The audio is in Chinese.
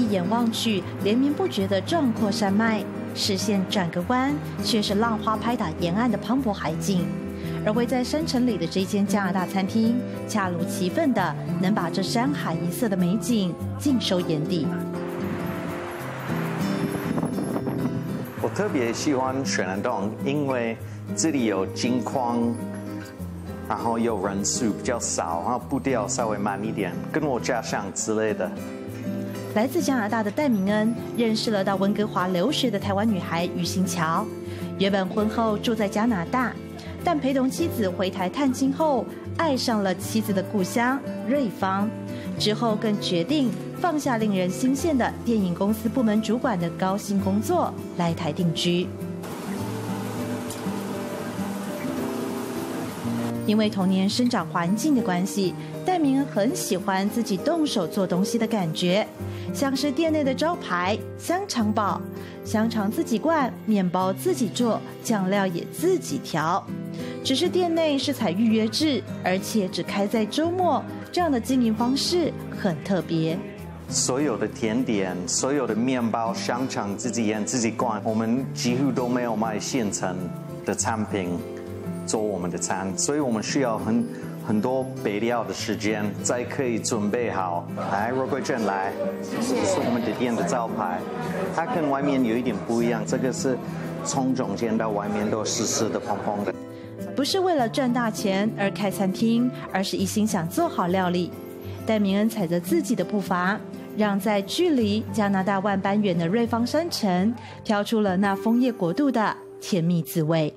一眼望去，连绵不绝的壮阔山脉，视线转个弯，却是浪花拍打沿岸的磅礴海景。而位在山城里的这间加拿大餐厅，恰如其分的能把这山海一色的美景尽收眼底。我特别喜欢雪兰洞，因为这里有金矿，然后有人数比较少，然后步调稍微慢一点，跟我家乡之类的。来自加拿大的戴明恩认识了到温哥华留学的台湾女孩于欣乔，原本婚后住在加拿大。但陪同妻子回台探亲后，爱上了妻子的故乡瑞芳，之后更决定放下令人心羡的电影公司部门主管的高薪工作，来台定居。因为童年生长环境的关系，戴明很喜欢自己动手做东西的感觉，像是店内的招牌香肠堡，香肠自己灌，面包自己做，酱料也自己调。只是店内是采预约制，而且只开在周末，这样的经营方式很特别。所有的甜点、所有的面包、香肠自己腌自己灌，我们几乎都没有卖现成的产品做我们的餐，所以我们需要很很多备料的时间才可以准备好。来，肉桂卷来，这是我们的店的招牌，它跟外面有一点不一样，这个是从中间到外面都湿湿的、蓬蓬的。不是为了赚大钱而开餐厅，而是一心想做好料理。戴明恩踩着自己的步伐，让在距离加拿大万般远的瑞芳山城，飘出了那枫叶国度的甜蜜滋味。